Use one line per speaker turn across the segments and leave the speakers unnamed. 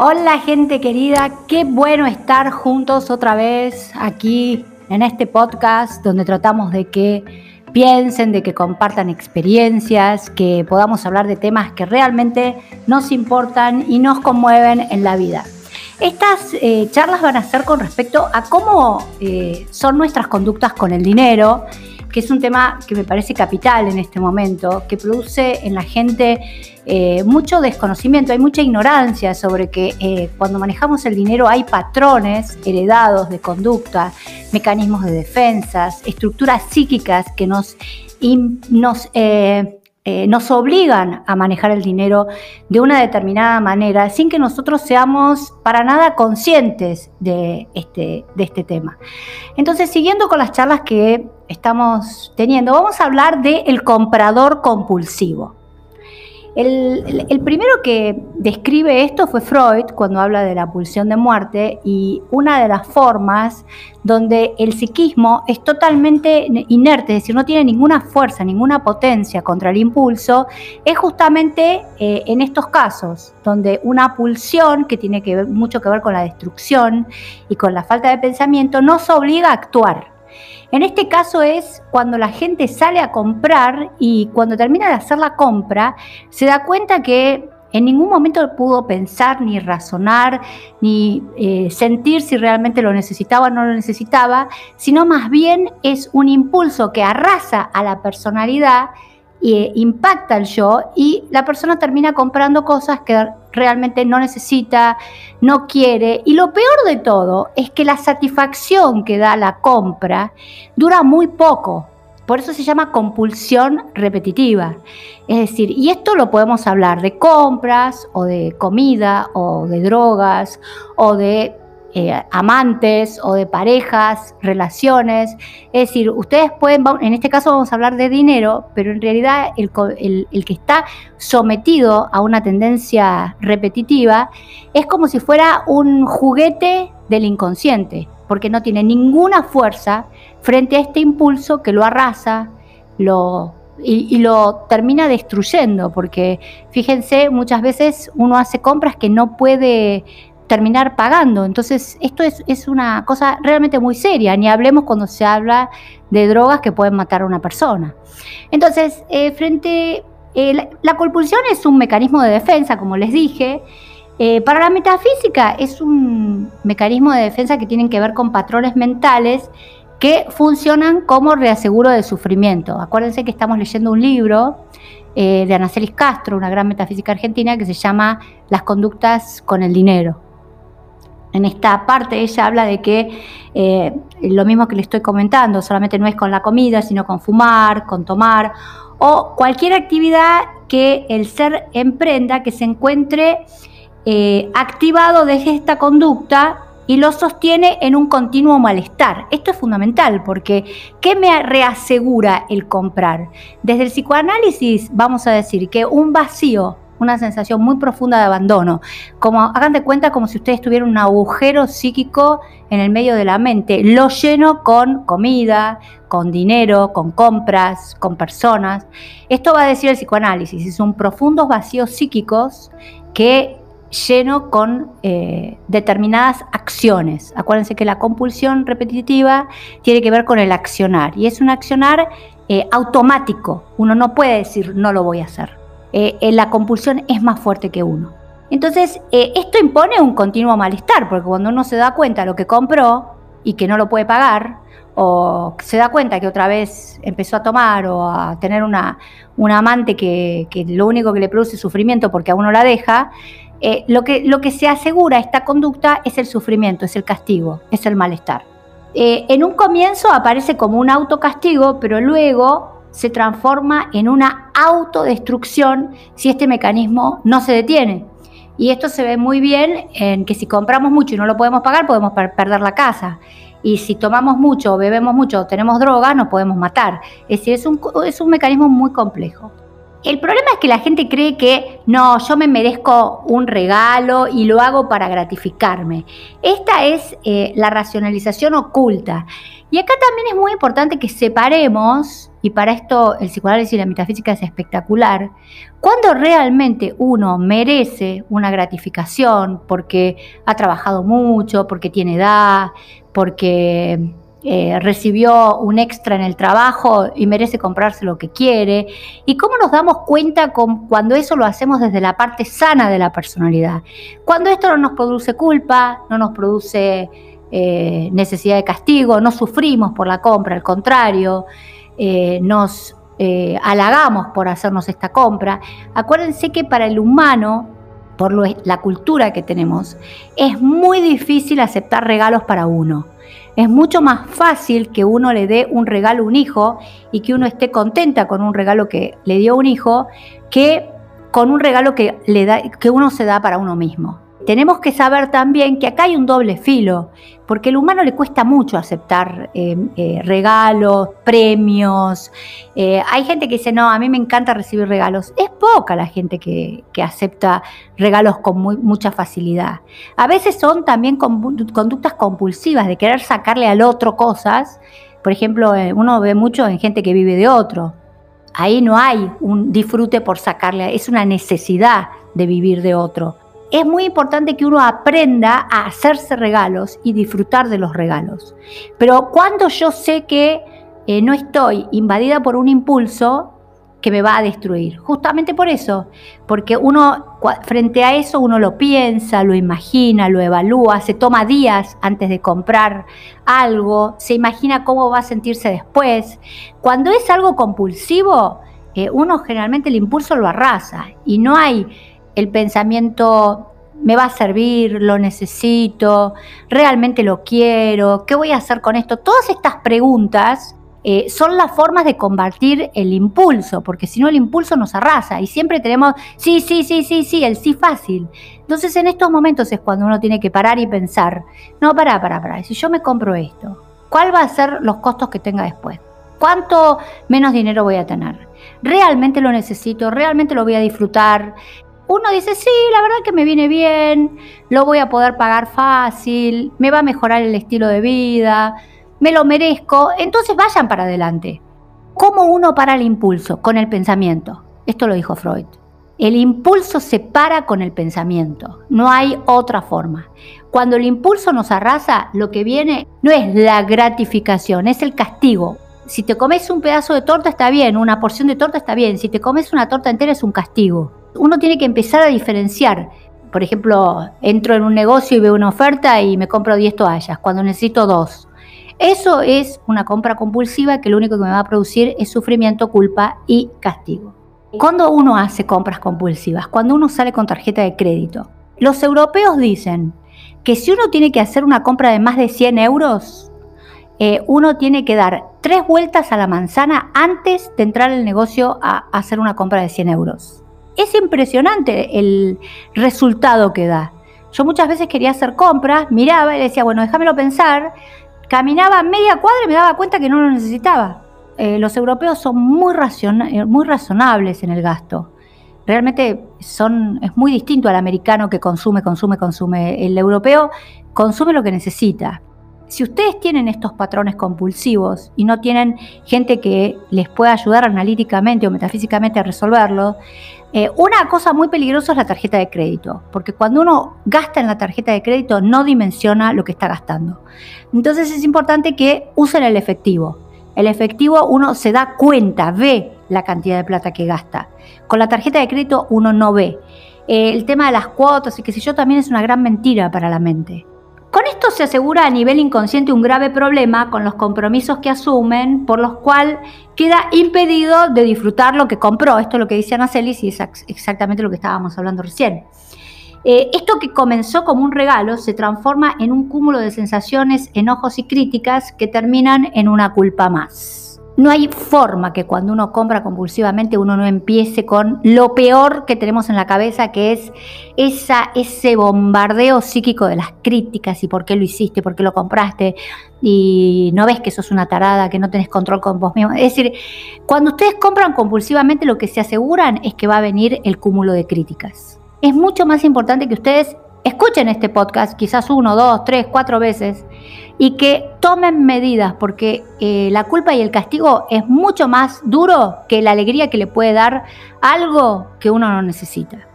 Hola gente querida, qué bueno estar juntos otra vez aquí en este podcast donde tratamos de que piensen, de que compartan experiencias, que podamos hablar de temas que realmente nos importan y nos conmueven en la vida. Estas eh, charlas van a ser con respecto a cómo eh, son nuestras conductas con el dinero que es un tema que me parece capital en este momento, que produce en la gente eh, mucho desconocimiento, hay mucha ignorancia sobre que eh, cuando manejamos el dinero hay patrones heredados de conducta, mecanismos de defensas, estructuras psíquicas que nos, eh, eh, nos obligan a manejar el dinero de una determinada manera sin que nosotros seamos para nada conscientes de este, de este tema. Entonces, siguiendo con las charlas que estamos teniendo, vamos a hablar del comprador compulsivo. El, primero que describe esto fue Freud cuando habla de la pulsión de muerte y una de las formas donde el psiquismo es totalmente inerte, es decir, no tiene ninguna fuerza, ninguna potencia contra el impulso, es justamente eh, en estos casos, donde una pulsión que tiene que ver, mucho que ver con la destrucción y con la falta de pensamiento nos obliga a actuar. En este caso es cuando la gente sale a comprar y cuando termina de hacer la compra se da cuenta que en ningún momento pudo pensar, ni razonar, ni eh, sentir si realmente lo necesitaba o no lo necesitaba, sino más bien es un impulso que arrasa a la personalidad e impacta el yo y la persona termina comprando cosas que realmente no necesita, no quiere. Y lo peor de todo es que la satisfacción que da la compra dura muy poco. Por eso se llama compulsión repetitiva. Es decir, y esto lo podemos hablar de compras o de comida o de drogas o de eh, amantes o de parejas, relaciones. Es decir, ustedes pueden, en este caso vamos a hablar de dinero, pero en realidad el, que está sometido a una tendencia repetitiva es como si fuera un juguete del inconsciente, porque no tiene ninguna fuerza frente a este impulso que lo arrasa, lo y, lo termina destruyendo, porque fíjense, muchas veces uno hace compras que no puede terminar pagando. Entonces, esto es, una cosa realmente muy seria, ni hablemos cuando se habla de drogas que pueden matar a una persona. Entonces, eh, frente, eh, la, compulsión es un mecanismo de defensa, como les dije. Eh, para la metafísica es un mecanismo de defensa que tienen que ver con patrones mentales que funcionan como reaseguro de sufrimiento. Acuérdense que estamos leyendo un libro de Anacelis Castro, una gran metafísica argentina, que se llama Las conductas con el dinero. En esta parte ella habla de que eh, lo mismo que le estoy comentando, solamente no es con la comida, sino con fumar, con tomar o cualquier actividad que el ser emprenda que se encuentre eh, activado desde esta conducta y lo sostiene en un continuo malestar. Esto es fundamental porque ¿qué me reasegura el comprar? Desde el psicoanálisis vamos a decir que un vacío una sensación muy profunda de abandono. Como hagan de cuenta como si ustedes tuvieran un agujero psíquico en el medio de la mente. Lo lleno con comida, con dinero, con compras, con personas. Esto va a decir el psicoanálisis. Son profundos vacíos psíquicos que lleno con eh, determinadas acciones. Acuérdense que la compulsión repetitiva tiene que ver con el accionar y es un accionar eh, automático. Uno no puede decir no lo voy a hacer. Eh, eh, la compulsión es más fuerte que uno. Entonces, eh, esto impone un continuo malestar, porque cuando uno se da cuenta de lo que compró y que no lo puede pagar, o se da cuenta que otra vez empezó a tomar o a tener una, amante que, lo único que le produce es sufrimiento porque a uno la deja, lo, que, lo que se asegura esta conducta es el sufrimiento, es el castigo, es el malestar. en un comienzo aparece como un autocastigo, pero luego se transforma en una autodestrucción si este mecanismo no se detiene. Y esto se ve muy bien en que si compramos mucho y no lo podemos pagar, podemos perder la casa. Y si tomamos mucho, bebemos mucho, tenemos droga, nos podemos matar. Es decir, es un, es un mecanismo muy complejo. El problema es que la gente cree que no, yo me merezco un regalo y lo hago para gratificarme. Esta es eh, la racionalización oculta Y acá también es muy importante que separemos, y para esto el psicoanálisis y la metafísica es espectacular, cuando realmente uno merece una gratificación porque ha trabajado mucho, porque tiene edad, porque eh, recibió un extra en el trabajo y merece comprarse lo que quiere. ¿Y cómo nos damos cuenta con, cuando eso lo hacemos desde la parte sana de la personalidad? Cuando esto no nos produce culpa, no nos produce eh, necesidad de castigo, no sufrimos por la compra, al contrario, eh, nos halagamos por hacernos esta compra. Acuérdense que para el humano, por la cultura que tenemos, es muy difícil aceptar regalos para uno. Es mucho más fácil que uno le dé un regalo a un hijo y que uno esté contenta con un regalo que le dio un hijo que con un regalo que, le da, que uno se da para uno mismo tenemos que saber también que acá hay un doble filo, porque al humano le cuesta mucho aceptar eh, eh, regalos, premios. Eh, hay gente que dice, no, a mí me encanta recibir regalos. Es poca la gente que, acepta regalos con mucha facilidad. A veces son también conductas compulsivas de querer sacarle al otro cosas. Por ejemplo, uno ve mucho en gente que vive de otro. Ahí no hay un disfrute por sacarle, es una necesidad de vivir de otro es muy importante que uno aprenda a hacerse regalos y disfrutar de los regalos. Pero cuando yo sé que eh, no estoy invadida por un impulso que me va a destruir, justamente por eso, porque uno frente a eso uno lo piensa, lo imagina, lo evalúa, se toma días antes de comprar algo, se imagina cómo va a sentirse después. Cuando es algo compulsivo, eh, uno generalmente el impulso lo arrasa y no hay el pensamiento me va a servir, lo necesito, realmente lo quiero, ¿qué voy a hacer con esto? Todas estas preguntas eh, son las formas de combatir el impulso, porque si no el impulso nos arrasa y siempre tenemos, sí, sí, sí, sí, sí, el sí fácil. Entonces en estos momentos es cuando uno tiene que parar y pensar, no, para, para, para, si yo me compro esto, ¿cuál va a ser los costos que tenga después? ¿Cuánto menos dinero voy a tener? ¿Realmente lo necesito? ¿Realmente lo voy a disfrutar? Uno dice, sí, la verdad que me viene bien, lo voy a poder pagar fácil, me va a mejorar el estilo de vida, me lo merezco, entonces vayan para adelante. ¿Cómo uno para el impulso? Con el pensamiento. Esto lo dijo Freud. El impulso se para con el pensamiento, no hay otra forma. Cuando el impulso nos arrasa, lo que viene no es la gratificación, es el castigo. Si te comes un pedazo de torta está bien, una porción de torta está bien, si te comes una torta entera es un castigo uno tiene que empezar a diferenciar. Por ejemplo, entro en un negocio y veo una oferta y me compro 10 toallas cuando necesito dos. Eso es una compra compulsiva que lo único que me va a producir es sufrimiento, culpa y castigo. Cuando uno hace compras compulsivas, cuando uno sale con tarjeta de crédito, los europeos dicen que si uno tiene que hacer una compra de más de 100 euros, eh, uno tiene que dar tres vueltas a la manzana antes de entrar al negocio a hacer una compra de 100 euros es impresionante el resultado que da. Yo muchas veces quería hacer compras, miraba y decía, bueno, déjamelo pensar. Caminaba media cuadra y me daba cuenta que no lo necesitaba. Eh, los europeos son muy, eh, muy razonables en el gasto. Realmente son, es muy distinto al americano que consume, consume, consume. El europeo consume lo que necesita. Si ustedes tienen estos patrones compulsivos y no tienen gente que les pueda ayudar analíticamente o metafísicamente a resolverlo, eh, una cosa muy peligrosa es la tarjeta de crédito, porque cuando uno gasta en la tarjeta de crédito no dimensiona lo que está gastando. Entonces es importante que usen el efectivo. El efectivo uno se da cuenta, ve la cantidad de plata que gasta. Con la tarjeta de crédito uno no ve. Eh, el tema de las cuotas y qué sé yo también es una gran mentira para la mente. Con esto se asegura a nivel inconsciente un grave problema con los compromisos que asumen, por los cuales queda impedido de disfrutar lo que compró. Esto es lo que dice Ana Celis y es exactamente lo que estábamos hablando recién. Eh, esto que comenzó como un regalo se transforma en un cúmulo de sensaciones, enojos y críticas que terminan en una culpa más. No hay forma que cuando uno compra compulsivamente uno no empiece con lo peor que tenemos en la cabeza, que es esa, ese bombardeo psíquico de las críticas y por qué lo hiciste, por qué lo compraste y no ves que sos una tarada, que no tenés control con vos mismo. Es decir, cuando ustedes compran compulsivamente lo que se aseguran es que va a venir el cúmulo de críticas. Es mucho más importante que ustedes escuchen este podcast quizás uno, dos, tres, cuatro veces y que tomen medidas porque eh, la culpa y el castigo es mucho más duro que la alegría que le puede dar algo que uno no necesita.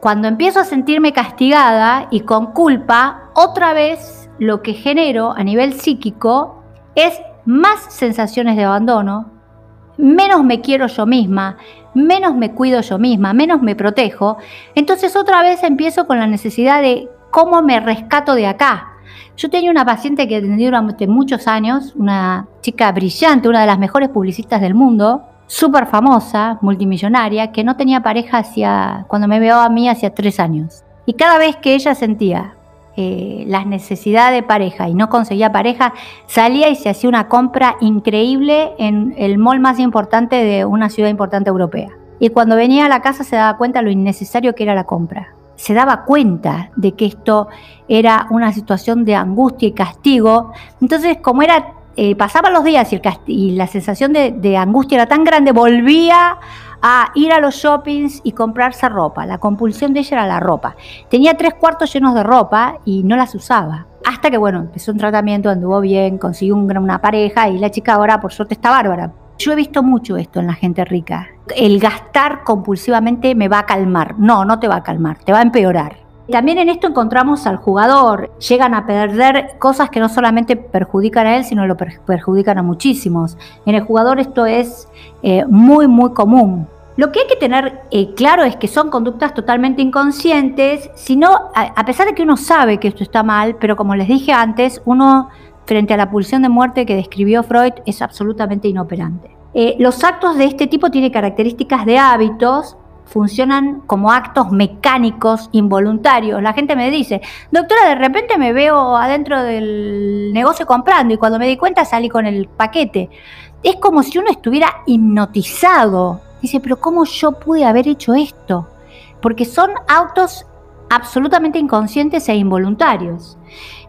Cuando empiezo a sentirme castigada y con culpa, otra vez lo que genero a nivel psíquico es más sensaciones de abandono, menos me quiero yo misma, menos me cuido yo misma, menos me protejo. Entonces otra vez empiezo con la necesidad de cómo me rescato de acá. Yo tenía una paciente que atendí durante muchos años, una chica brillante, una de las mejores publicistas del mundo, súper famosa, multimillonaria, que no tenía pareja hacia, cuando me veo a mí, hacía tres años. Y cada vez que ella sentía eh, las necesidades de pareja y no conseguía pareja, salía y se hacía una compra increíble en el mall más importante de una ciudad importante europea. Y cuando venía a la casa se daba cuenta lo innecesario que era la compra. Se daba cuenta de que esto era una situación de angustia y castigo. Entonces, como era, eh, pasaban los días y, y la sensación de, angustia era tan grande, volvía a ir a los shoppings y comprarse ropa. La compulsión de ella era la ropa. Tenía tres cuartos llenos de ropa y no las usaba. Hasta que, bueno, empezó un tratamiento, anduvo bien, consiguió una pareja y la chica ahora, por suerte, está bárbara. Yo he visto mucho esto en la gente rica. El gastar compulsivamente me va a calmar. No, no te va a calmar, te va a empeorar. También en esto encontramos al jugador. Llegan a perder cosas que no solamente perjudican a él, sino lo perjudican a muchísimos. En el jugador esto es eh, muy, muy común. Lo que hay que tener eh, claro es que son conductas totalmente inconscientes, sino a, a, pesar de que uno sabe que esto está mal, pero como les dije antes, uno frente a la pulsión de muerte que describió Freud es absolutamente inoperante. Eh, los actos de este tipo tienen características de hábitos, funcionan como actos mecánicos involuntarios. La gente me dice, doctora, de repente me veo adentro del negocio comprando y cuando me di cuenta salí con el paquete. Es como si uno estuviera hipnotizado Dice, pero ¿cómo yo pude haber hecho esto? Porque son autos absolutamente inconscientes e involuntarios.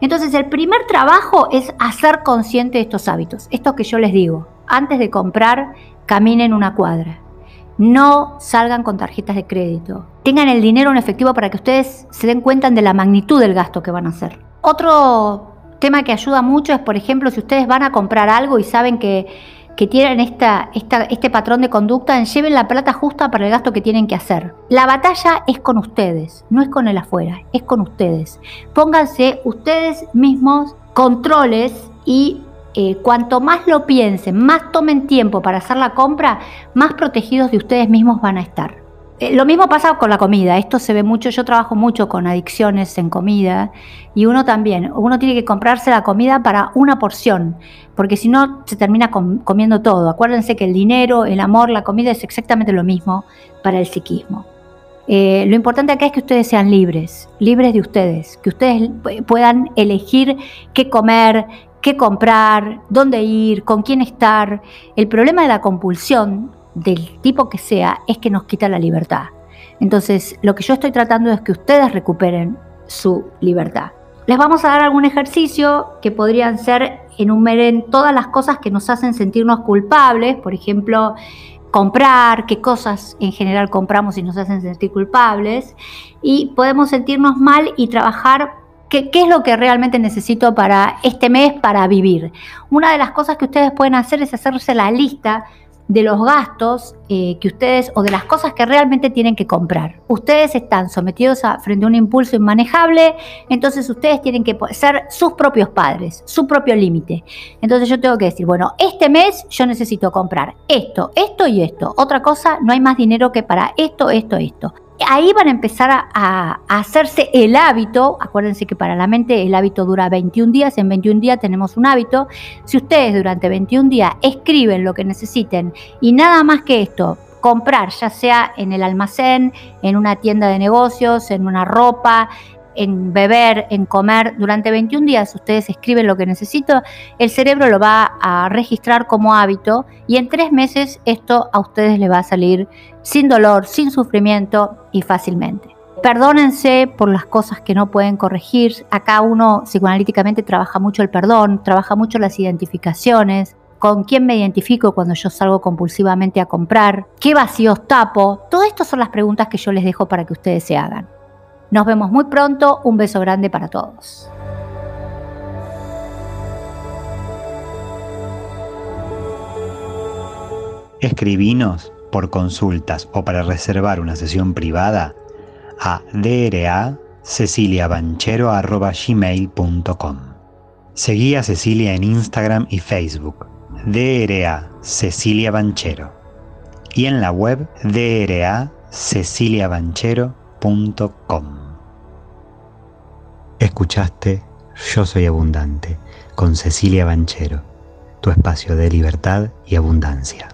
Entonces, el primer trabajo es hacer consciente de estos hábitos. Esto que yo les digo, antes de comprar, caminen una cuadra. No salgan con tarjetas de crédito. Tengan el dinero en efectivo para que ustedes se den cuenta de la magnitud del gasto que van a hacer. Otro tema que ayuda mucho es, por ejemplo, si ustedes van a comprar algo y saben que que tienen esta, este patrón de conducta, lleven la plata justa para el gasto que tienen que hacer. La batalla es con ustedes, no es con el afuera, es con ustedes. Pónganse ustedes mismos controles y eh, cuanto más lo piensen, más tomen tiempo para hacer la compra, más protegidos de ustedes mismos van a estar. Eh, lo mismo pasa con la comida, esto se ve mucho, yo trabajo mucho con adicciones en comida y uno también, uno tiene que comprarse la comida para una porción, porque si no se termina comiendo todo. Acuérdense que el dinero, el amor, la comida es exactamente lo mismo para el psiquismo. Eh, lo importante acá es que ustedes sean libres, libres de ustedes, que ustedes puedan elegir qué comer, qué comprar, dónde ir, con quién estar. El problema de la compulsión del tipo que sea, es que nos quita la libertad. Entonces, lo que yo estoy tratando es que ustedes recuperen su libertad. Les vamos a dar algún ejercicio que podrían ser enumeren todas las cosas que nos hacen sentirnos culpables, por ejemplo, comprar, qué cosas en general compramos y nos hacen sentir culpables, y podemos sentirnos mal y trabajar qué, qué es lo que realmente necesito para este mes para vivir. Una de las cosas que ustedes pueden hacer es hacerse la lista de los gastos eh, que ustedes o de las cosas que realmente tienen que comprar. Ustedes están sometidos a, frente a un impulso inmanejable, entonces ustedes tienen que ser sus propios padres, su propio límite. Entonces yo tengo que decir, bueno, este mes yo necesito comprar esto, esto y esto. Otra cosa, no hay más dinero que para esto, esto, esto ahí van a empezar a, hacerse el hábito. Acuérdense que para la mente el hábito dura 21 días. En 21 días tenemos un hábito. Si ustedes durante 21 días escriben lo que necesiten y nada más que esto, comprar, ya sea en el almacén, en una tienda de negocios, en una ropa, en beber, en comer, durante 21 días ustedes escriben lo que necesito, el cerebro lo va a registrar como hábito y en tres meses esto a ustedes les va a salir sin dolor, sin sufrimiento y fácilmente. Perdónense por las cosas que no pueden corregir. Acá uno psicoanalíticamente trabaja mucho el perdón, trabaja mucho las identificaciones, con quién me identifico cuando yo salgo compulsivamente a comprar, qué vacíos tapo. Todo esto son las preguntas que yo les dejo para que ustedes se hagan. Nos vemos muy pronto. Un beso grande para todos.
Escribinos por consultas o para reservar una sesión privada a dra Seguí a Cecilia en Instagram y Facebook, DRA y en la web draceciliabanchero.com. Escuchaste Yo Soy Abundante con Cecilia Banchero, tu espacio de libertad y abundancia.